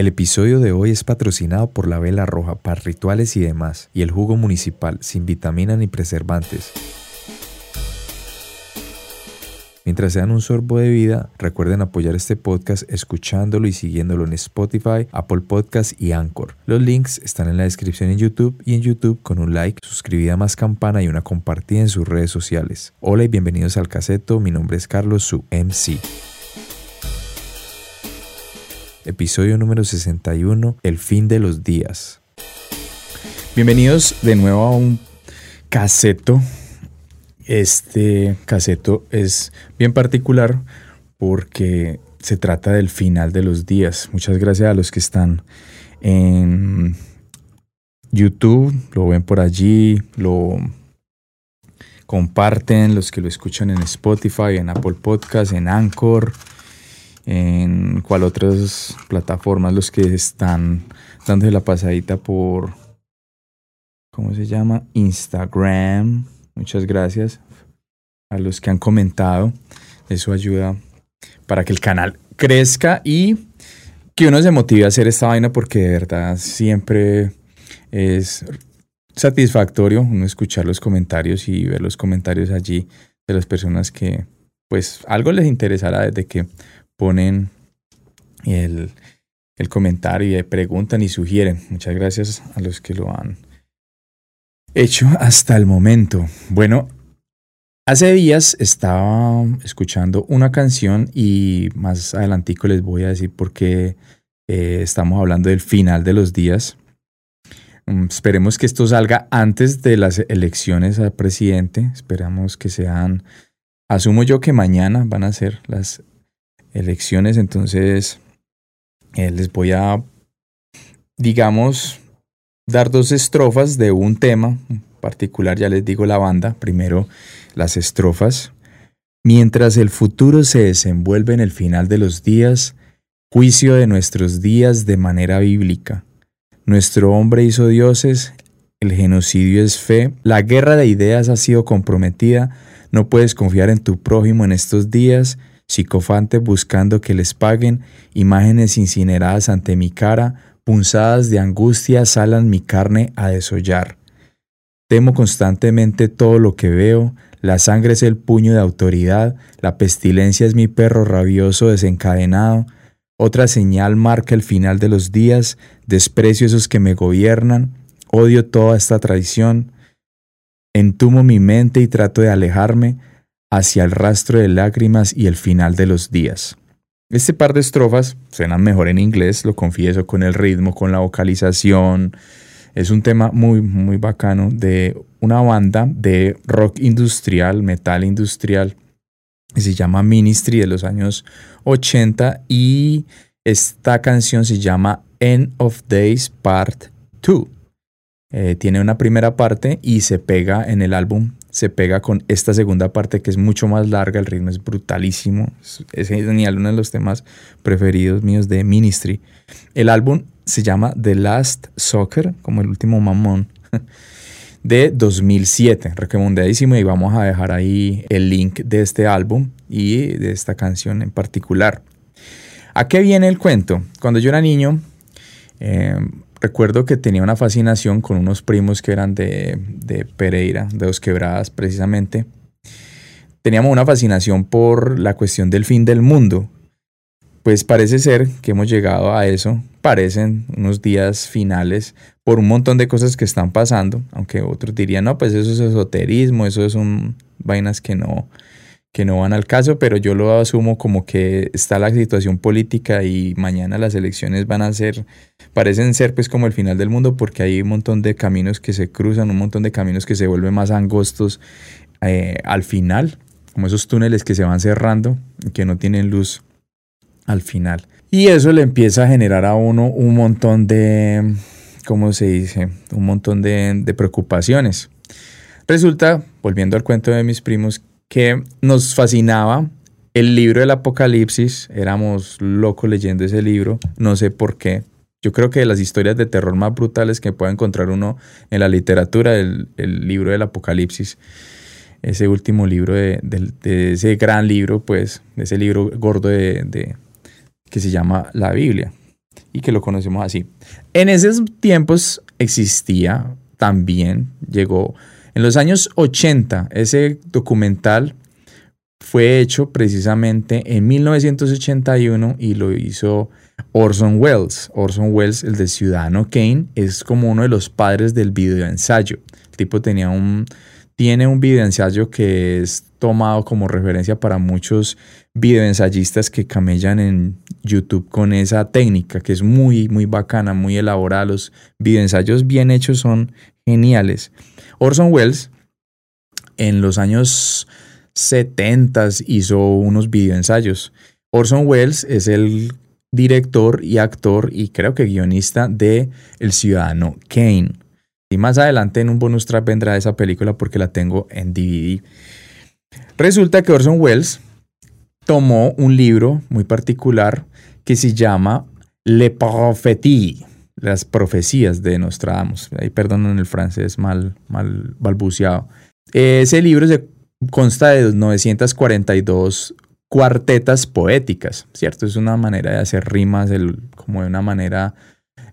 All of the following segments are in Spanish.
El episodio de hoy es patrocinado por la Vela Roja para rituales y demás, y el jugo municipal sin vitamina ni preservantes. Mientras se dan un sorbo de vida, recuerden apoyar este podcast escuchándolo y siguiéndolo en Spotify, Apple Podcast y Anchor. Los links están en la descripción en YouTube y en YouTube con un like, suscribida más campana y una compartida en sus redes sociales. Hola y bienvenidos al caseto, mi nombre es Carlos, su MC. Episodio número 61, El fin de los días. Bienvenidos de nuevo a un caseto este caseto es bien particular porque se trata del final de los días. Muchas gracias a los que están en YouTube, lo ven por allí, lo comparten, los que lo escuchan en Spotify, en Apple Podcast, en Anchor, en cual otras plataformas, los que están dándose la pasadita por, ¿cómo se llama? Instagram Muchas gracias a los que han comentado. Eso ayuda para que el canal crezca y que uno se motive a hacer esta vaina porque de verdad siempre es satisfactorio uno escuchar los comentarios y ver los comentarios allí de las personas que pues algo les interesará desde que ponen el, el comentario y preguntan y sugieren. Muchas gracias a los que lo han hecho hasta el momento. Bueno, hace días estaba escuchando una canción y más adelantico les voy a decir por qué eh, estamos hablando del final de los días. Mm, esperemos que esto salga antes de las elecciones al presidente. Esperamos que sean, asumo yo que mañana van a ser las elecciones, entonces eh, les voy a, digamos, dar dos estrofas de un tema particular, ya les digo la banda, primero las estrofas. Mientras el futuro se desenvuelve en el final de los días, juicio de nuestros días de manera bíblica. Nuestro hombre hizo dioses, el genocidio es fe, la guerra de ideas ha sido comprometida, no puedes confiar en tu prójimo en estos días, psicofantes buscando que les paguen, imágenes incineradas ante mi cara, punzadas de angustia salan mi carne a desollar. Temo constantemente todo lo que veo, la sangre es el puño de autoridad, la pestilencia es mi perro rabioso desencadenado, otra señal marca el final de los días, desprecio esos que me gobiernan, odio toda esta traición, entumo mi mente y trato de alejarme hacia el rastro de lágrimas y el final de los días. Este par de estrofas suenan mejor en inglés, lo confieso, con el ritmo, con la vocalización. Es un tema muy, muy bacano de una banda de rock industrial, metal industrial, que se llama Ministry de los años 80 y esta canción se llama End of Days Part 2. Eh, tiene una primera parte y se pega en el álbum se pega con esta segunda parte que es mucho más larga, el ritmo es brutalísimo, es, genial, uno de los temas preferidos míos de Ministry. El álbum se llama The Last Soccer, como el último mamón, de 2007, recomendadísimo y vamos a dejar ahí el link de este álbum y de esta canción en particular. ¿A qué viene el cuento? Cuando yo era niño, eh, recuerdo que tenía una fascinación con unos primos que eran de, de Pereira, de Dos Quebradas precisamente. Teníamos una fascinación por la cuestión del fin del mundo. Pues parece ser que hemos llegado a eso, parecen unos días finales por un montón de cosas que están pasando, aunque otros dirían, no, pues eso es esoterismo, eso son vainas que no, que no van al caso, pero yo lo asumo como que está la situación política y mañana las elecciones van a ser, parecen ser pues como el final del mundo porque hay un montón de caminos que se cruzan, un montón de caminos que se vuelven más angostos eh, al final, como esos túneles que se van cerrando y que no tienen luz al final. Y eso le empieza a generar a uno un montón de, ¿cómo se dice? Un montón de, de preocupaciones. Resulta, volviendo al cuento de mis primos, que nos fascinaba el libro del Apocalipsis. Éramos locos leyendo ese libro, no sé por qué. Yo creo que de las historias de terror más brutales que puede encontrar uno en la literatura, el, el libro del Apocalipsis, ese último libro de, ese gran libro, pues, de ese libro gordo de, que se llama la Biblia. y que lo conocemos así. En esos tiempos existía también, llegó en los años 80, ese documental fue hecho precisamente en 1981 y lo hizo Orson Welles. Orson Welles, el de Ciudadano Kane, es como uno de los padres del videoensayo. El tipo tenía un, tiene un videoensayo que es tomado como referencia para muchos videoensayistas que camellan en YouTube con esa técnica que es muy, muy bacana, muy elaborada. Los videoensayos bien hechos son geniales. Orson Welles en los años 70 hizo unos videoensayos. Orson Welles es el director y actor y creo que guionista de El Ciudadano Kane. Y más adelante en un bonus track vendrá esa película porque la tengo en DVD. Resulta que Orson Welles tomó un libro muy particular que se llama Le Prophétie, las profecías de Nostradamus. Ahí perdonen el francés mal, mal balbuceado. Ese libro se consta de 942 cuartetas poéticas, ¿cierto? Es una manera de hacer rimas, como de una manera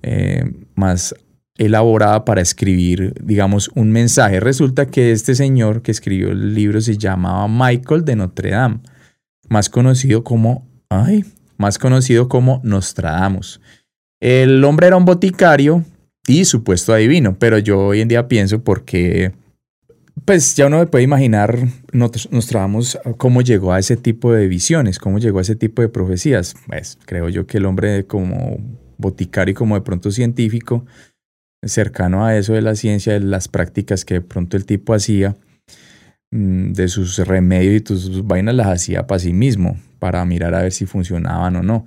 eh, más elaborada para escribir, digamos, un mensaje. Resulta que este señor que escribió el libro se llamaba Michael de Notre Dame, más conocido como, ay, más conocido como Nostradamus. El hombre era un boticario y supuesto adivino, pero yo hoy en día pienso porque pues ya uno puede imaginar, nos trabamos cómo llegó a ese tipo de visiones, cómo llegó a ese tipo de profecías. Pues creo yo que el hombre como boticario y como de pronto científico, cercano a eso de la ciencia, de las prácticas que de pronto el tipo hacía, mm, de sus remedios y sus vainas las hacía para sí mismo, para mirar a ver si funcionaban o no.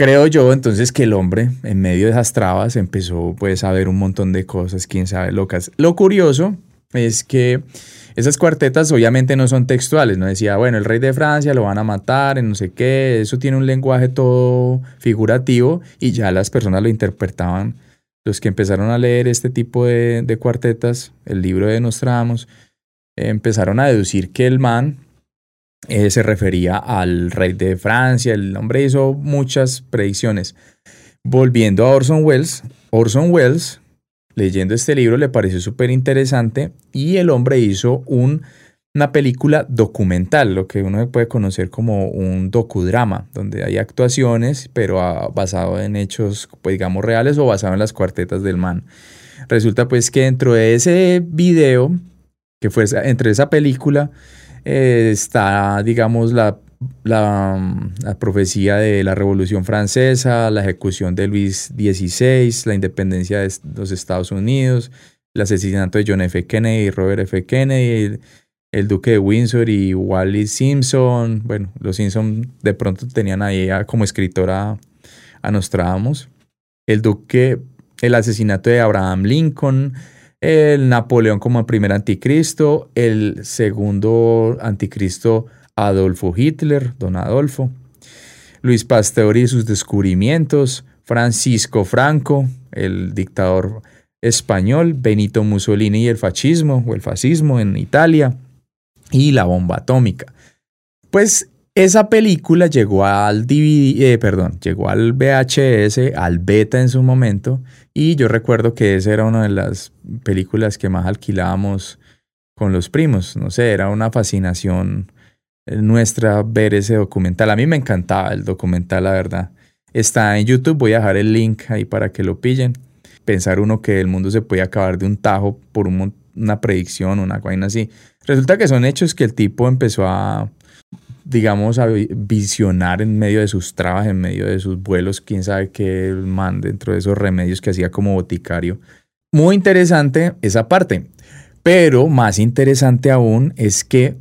Creo yo entonces que el hombre, en medio de esas trabas, empezó pues a ver un montón de cosas, quién sabe, locas. Lo curioso es que esas cuartetas obviamente no son textuales, no decía, bueno, el rey de Francia lo van a matar, en no sé qué, eso tiene un lenguaje todo figurativo y ya las personas lo interpretaban. Los que empezaron a leer este tipo de, cuartetas, el libro de Nostradamus, empezaron a deducir que el man eh, se refería al rey de Francia, el hombre hizo muchas predicciones. Volviendo a Orson Welles, Orson Welles leyendo este libro le pareció súper interesante y el hombre hizo un, una película documental, lo que uno puede conocer como un docudrama, donde hay actuaciones, pero basado en hechos, pues, digamos, reales o basado en las cuartetas del man. Resulta pues que dentro de ese video, que fue entre esa película, eh, está, digamos, la la, profecía de la Revolución Francesa, la ejecución de Luis XVI, la independencia de los Estados Unidos, el asesinato de John F. Kennedy y Robert F. Kennedy, el, duque de Windsor y Wally Simpson. Bueno, los Simpson de pronto tenían ahí como escritora a Nostradamus. El duque, el asesinato de Abraham Lincoln, el Napoleón como el primer anticristo, el segundo anticristo Adolfo Hitler, don Adolfo, Luis Pasteur y sus descubrimientos, Francisco Franco, el dictador español, Benito Mussolini y el fascismo o el fascismo en Italia y la bomba atómica. Pues esa película llegó al DVD, eh, perdón, llegó al VHS, al beta en su momento, y yo recuerdo que esa era una de las películas que más alquilábamos con los primos. No sé, era una fascinación nuestra ver ese documental. A mí me encantaba el documental, la verdad. Está en YouTube, voy a dejar el link ahí para que lo pillen. Pensar uno que el mundo se puede acabar de un tajo por una predicción, una vaina así. Resulta que son hechos que el tipo empezó a, digamos, a visionar en medio de sus trabas, en medio de sus vuelos, quién sabe qué man dentro de esos remedios que hacía como boticario. Muy interesante esa parte. Pero más interesante aún es que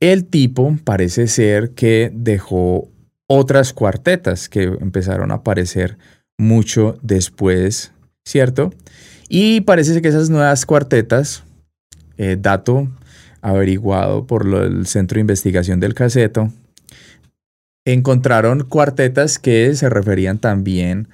el tipo parece ser que dejó otras cuartetas que empezaron a aparecer mucho después, ¿cierto? Y parece que esas nuevas cuartetas, eh, dato averiguado por el Centro de Investigación del Caseto, encontraron cuartetas que se referían también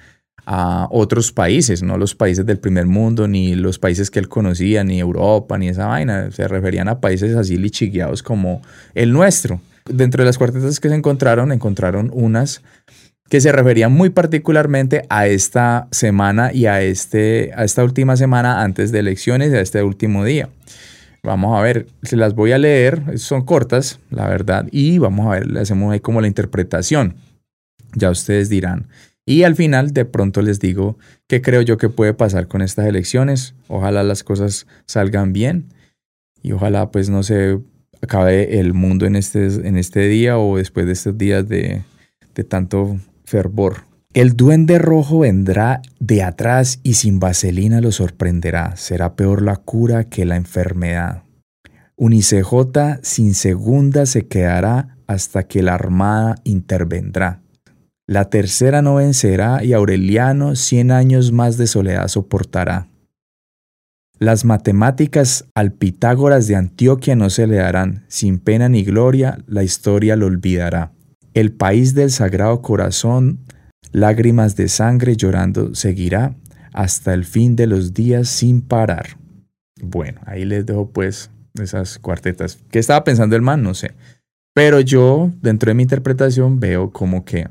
a otros países, no los países del primer mundo, ni los países que él conocía, ni Europa, ni esa vaina. Se referían a países así lichigueados como el nuestro. Dentro de las cuartetas que se encontraron, encontraron unas que se referían muy particularmente a esta semana y a, este, a esta última semana antes de elecciones, a este último día. Vamos a ver, se las voy a leer, son cortas, la verdad, y vamos a ver, le hacemos ahí como la interpretación. Ya ustedes dirán. Y al final de pronto les digo qué creo yo que puede pasar con estas elecciones. Ojalá las cosas salgan bien y ojalá pues no se acabe el mundo en este, en este día o después de estos días de, de tanto fervor. El duende rojo vendrá de atrás y sin vaselina lo sorprenderá. Será peor la cura que la enfermedad. Unicej sin segunda se quedará hasta que la armada intervendrá. La tercera no vencerá y Aureliano cien años más de soledad soportará. Las matemáticas al Pitágoras de Antioquia no se le darán, sin pena ni gloria la historia lo olvidará. El país del Sagrado Corazón, lágrimas de sangre llorando seguirá hasta el fin de los días sin parar. Bueno, ahí les dejo pues esas cuartetas. ¿Qué estaba pensando el man? No sé. Pero yo, dentro de mi interpretación, veo como que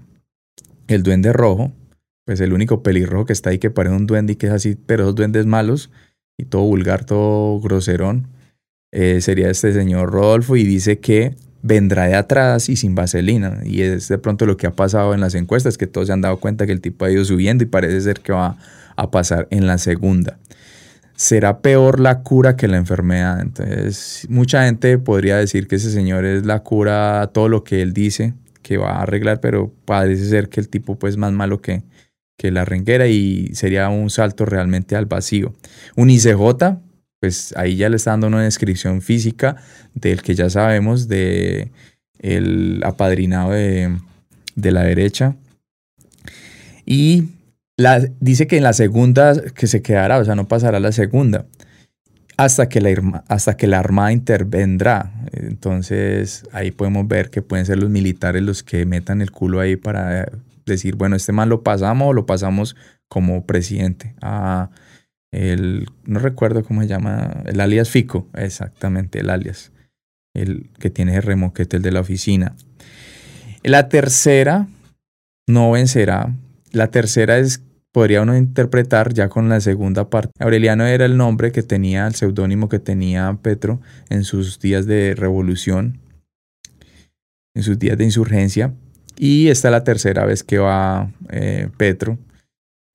el duende rojo, pues el único pelirrojo que está ahí que parece un duende y que es así, pero esos duendes malos y todo vulgar, todo groserón, eh, sería este señor Rodolfo y dice que vendrá de atrás y sin vaselina. Y es de pronto lo que ha pasado en las encuestas, que todos se han dado cuenta que el tipo ha ido subiendo y parece ser que va a pasar en la segunda. Será peor la cura que la enfermedad. Entonces, mucha gente podría decir que ese señor es la cura a todo lo que él dice, que va a arreglar, pero parece ser que el tipo pues más malo que, que la renguera y sería un salto realmente al vacío. Un ICJ, pues ahí ya le está dando una descripción física del que ya sabemos de el apadrinado de, de la derecha. Y la, dice que en la segunda que se quedará, o sea, no pasará la segunda hasta que, la, hasta que la Armada intervendrá. Entonces ahí podemos ver que pueden ser los militares los que metan el culo ahí para decir, bueno, este man lo pasamos o lo pasamos como presidente. Ah, el, no recuerdo cómo se llama, el alias Fico, exactamente, el alias, el que tiene el remoquete, el de la oficina. La tercera no vencerá. La tercera es podría uno interpretar ya con la segunda parte. Aureliano era el nombre que tenía, el seudónimo que tenía Petro en sus días de revolución, en sus días de insurgencia. Y esta es la tercera vez que va eh, Petro.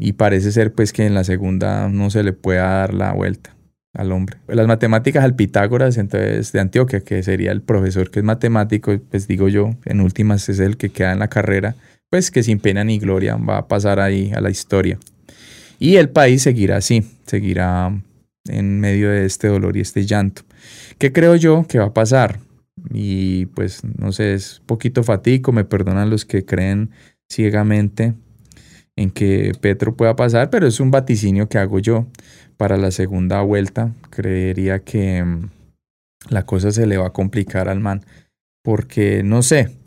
Y parece ser pues que en la segunda no se le pueda dar la vuelta al hombre. Las matemáticas al Pitágoras, entonces de Antioquia, que sería el profesor que es matemático, pues digo yo, en últimas es el que queda en la carrera pues que sin pena ni gloria va a pasar ahí a la historia. Y el país seguirá así, seguirá en medio de este dolor y este llanto. ¿Qué creo yo que va a pasar? Y pues no sé, es poquito fatico, me perdonan los que creen ciegamente en que Petro pueda pasar, pero es un vaticinio que hago yo para la segunda vuelta. Creería que mm, la cosa se le va a complicar al man, porque no sé,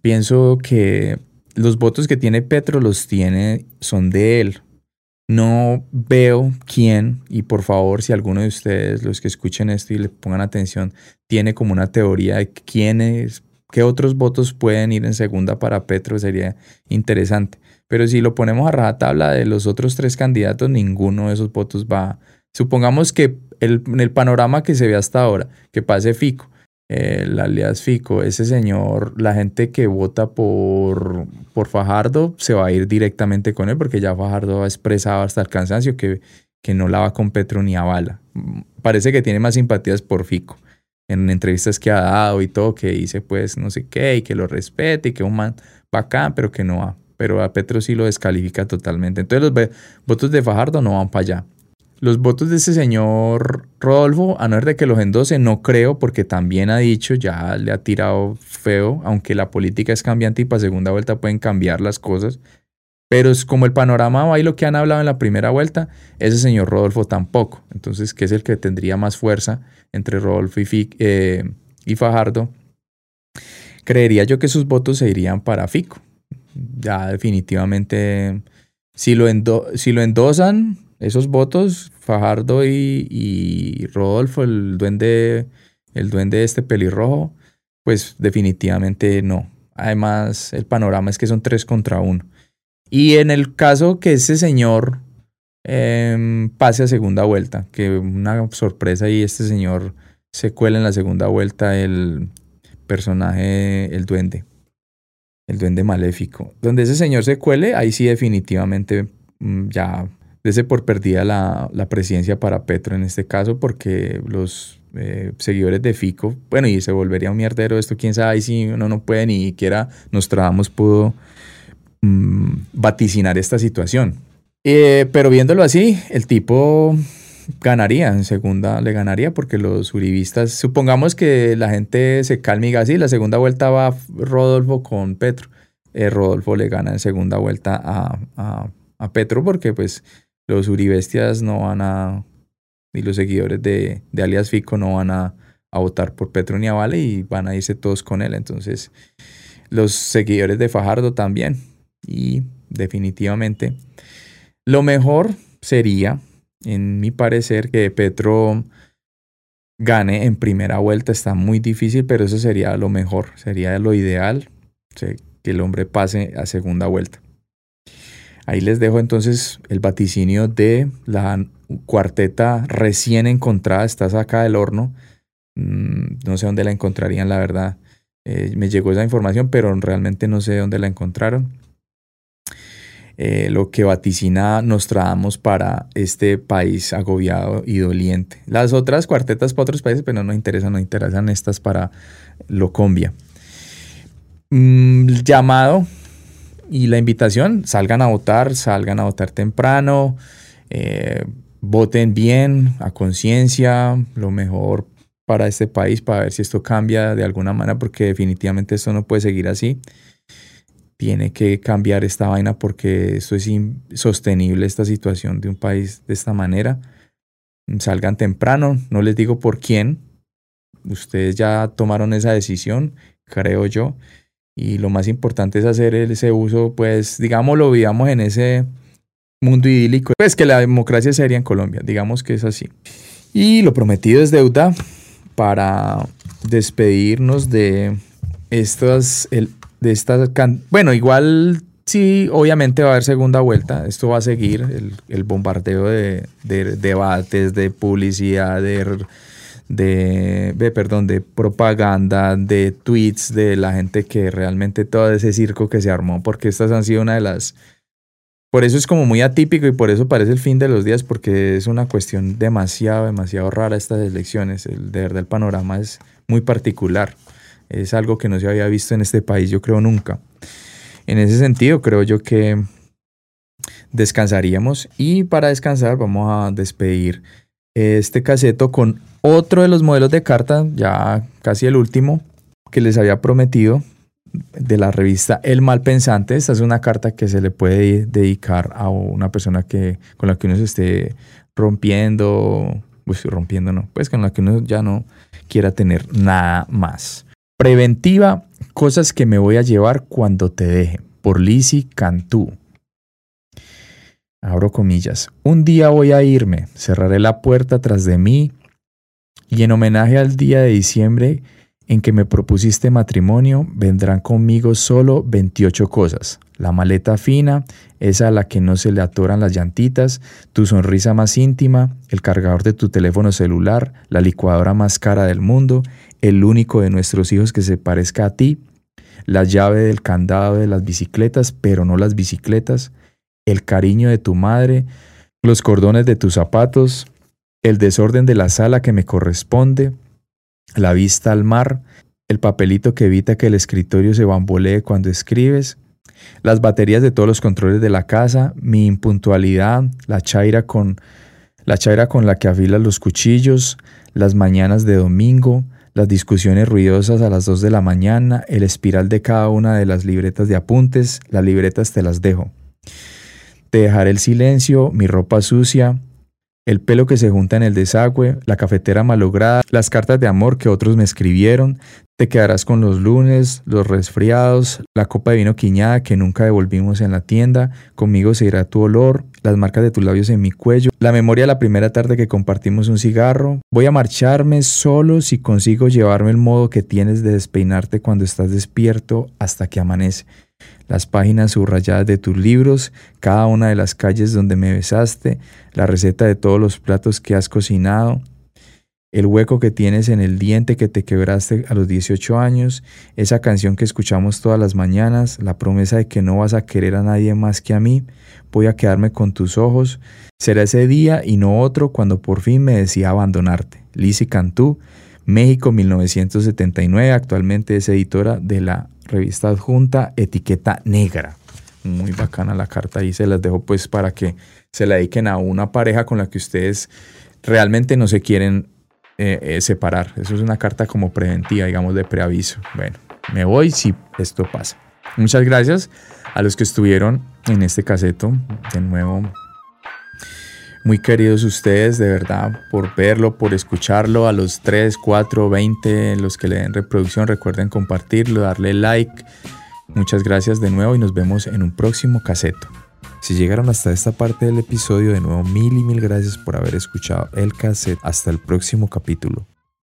pienso que los votos que tiene Petro los tiene, son de él. No veo quién, y por favor, si alguno de ustedes, los que escuchen esto y le pongan atención, tiene como una teoría de quiénes, qué otros votos pueden ir en segunda para Petro, sería interesante. Pero si lo ponemos a rajatabla de los otros tres candidatos, ninguno de esos votos va. Supongamos que el, en el panorama que se ve hasta ahora, que pase Fico, el alias Fico, ese señor, la gente que vota por, por Fajardo se va a ir directamente con él porque ya Fajardo ha expresado hasta el cansancio que, que no la va con Petro ni a bala. Parece que tiene más simpatías por Fico en entrevistas que ha dado y todo, que dice pues no sé qué y que lo respete y que un man bacán, pero que no va. Pero a Petro sí lo descalifica totalmente. Entonces los votos de Fajardo no van para allá. Los votos de ese señor Rodolfo, a no ser de que los endose, no creo, porque también ha dicho, ya le ha tirado feo, aunque la política es cambiante y para segunda vuelta pueden cambiar las cosas. Pero es como el panorama va y lo que han hablado en la primera vuelta, ese señor Rodolfo tampoco. Entonces, ¿qué es el que tendría más fuerza entre Rodolfo y, eh, y Fajardo? Creería yo que sus votos se irían para Fico. Ya definitivamente, si lo, si lo endosan, esos votos, Fajardo y, Rodolfo, el duende, el duende este pelirrojo, pues definitivamente no. además el panorama es que son tres contra uno. Y en el caso que ese señor em, pase a segunda vuelta, que una sorpresa y este señor se cuela en la segunda vuelta el personaje, el duende, el duende maléfico. Donde ese señor se cuele, ahí sí definitivamente mm, ya dese por perdida la, presidencia para Petro en este caso, porque los eh, seguidores de Fico, bueno, y se volvería un mierdero esto, quién sabe si uno no puede ni siquiera Nostradamus pudo mm, vaticinar esta situación. Eh, pero viéndolo así, el tipo ganaría, en segunda le ganaría porque los uribistas, supongamos que la gente se calma y diga, sí, la segunda vuelta va Rodolfo con Petro. Eh, Rodolfo le gana en segunda vuelta a, a, a, Petro porque pues los uribestias no van a, y los seguidores de, de alias Fico no van a, a votar por Petro ni a Vale y van a irse todos con él. Entonces, los seguidores de Fajardo también. Y definitivamente, lo mejor sería en mi parecer, que Petro gane en primera vuelta está muy difícil, pero eso sería lo mejor, sería lo ideal, que el hombre pase a segunda vuelta. Ahí les dejo entonces el vaticinio de la cuarteta recién encontrada, está sacada del horno. Mm, no sé dónde la encontrarían, la verdad. Eh, me llegó esa información, pero realmente no sé dónde la encontraron. Eh, lo que vaticina Nostradamus para este país agobiado y doliente. Las otras cuartetas para otros países, pero no nos interesan, nos interesan estas para Locombia. Mm, llamado y la invitación, salgan a votar, salgan a votar temprano, eh, voten bien, a conciencia, lo mejor para este país, para ver si esto cambia de alguna manera, porque definitivamente esto no puede seguir así tiene que cambiar esta vaina porque esto es insostenible, esta situación de un país de esta manera. Salgan temprano, no les digo por quién. Ustedes ya tomaron esa decisión, creo yo. Y lo más importante es hacer ese uso, pues, digámoslo, vivamos en ese mundo idílico. Pues que la democracia sería en Colombia, digamos que es así. Y lo prometido es deuda para despedirnos de estas, el de estas... Bueno, igual sí, obviamente va a haber segunda vuelta. Esto va a seguir el, bombardeo de, debates, de publicidad, de, de, perdón, de propaganda, de tweets de la gente que realmente todo ese circo que se armó, porque estas han sido una de las... Por eso es como muy atípico y por eso parece el fin de los días, porque es una cuestión demasiado, demasiado rara estas elecciones. El, de verdad el panorama es muy particular. Es algo que no se había visto en este país, yo creo, nunca. En ese sentido, creo yo que descansaríamos y para descansar vamos a despedir este caseto con otro de los modelos de carta, ya casi el último, que les había prometido de la revista El Mal Pensante. Esta es una carta que se le puede dedicar a una persona que, con la que uno se esté rompiendo, pues rompiendo no, pues con la que uno ya no quiera tener nada más. Preventiva, cosas que me voy a llevar cuando te deje, por Lizzie Cantú. Abro comillas. Un día voy a irme, cerraré la puerta tras de mí y en homenaje al día de diciembre en que me propusiste matrimonio, vendrán conmigo solo 28 cosas. La maleta fina, esa a la que no se le atoran las llantitas, tu sonrisa más íntima, el cargador de tu teléfono celular, la licuadora más cara del mundo, el único de nuestros hijos que se parezca a ti, la llave del candado de las bicicletas, pero no las bicicletas, el cariño de tu madre, los cordones de tus zapatos, el desorden de la sala que me corresponde, la vista al mar, el papelito que evita que el escritorio se bambolee cuando escribes, las baterías de todos los controles de la casa, mi impuntualidad, la chaira con la con la que afilas los cuchillos, las mañanas de domingo, las discusiones ruidosas a las 2 de la mañana, el espiral de cada una de las libretas de apuntes, las libretas te las dejo. Te dejaré el silencio, mi ropa sucia, el pelo que se junta en el desagüe, la cafetera malograda, las cartas de amor que otros me escribieron, Te quedarás con los lunes, los resfriados, la copa de vino quiñada que nunca devolvimos en la tienda, conmigo se irá tu olor, las marcas de tus labios en mi cuello, la memoria de la primera tarde que compartimos un cigarro. Voy a marcharme solo si consigo llevarme el modo que tienes de despeinarte cuando estás despierto hasta que amanece. Las páginas subrayadas de tus libros, cada una de las calles donde me besaste, la receta de todos los platos que has cocinado, el hueco que tienes en el diente que te quebraste a los 18 años, esa canción que escuchamos todas las mañanas, la promesa de que no vas a querer a nadie más que a mí, voy a quedarme con tus ojos, será ese día y no otro cuando por fin me decía abandonarte. Lizzie Cantú, México 1979, actualmente es editora de la revista adjunta Etiqueta Negra. Muy bacana la carta y se las dejo pues para que se la dediquen a una pareja con la que ustedes realmente no se quieren eh, eh, separar. Eso es una carta como preventiva, digamos, de preaviso. Bueno, me voy si esto pasa. Muchas gracias a los que estuvieron en este caseto. De nuevo, muy queridos ustedes, de verdad, por verlo, por escucharlo. A los 3, 4, 20, los que le den reproducción, recuerden compartirlo, darle like. Muchas gracias de nuevo y nos vemos en un próximo caseto. Si llegaron hasta esta parte del episodio, de nuevo mil y mil gracias por haber escuchado el cassette. Hasta el próximo capítulo.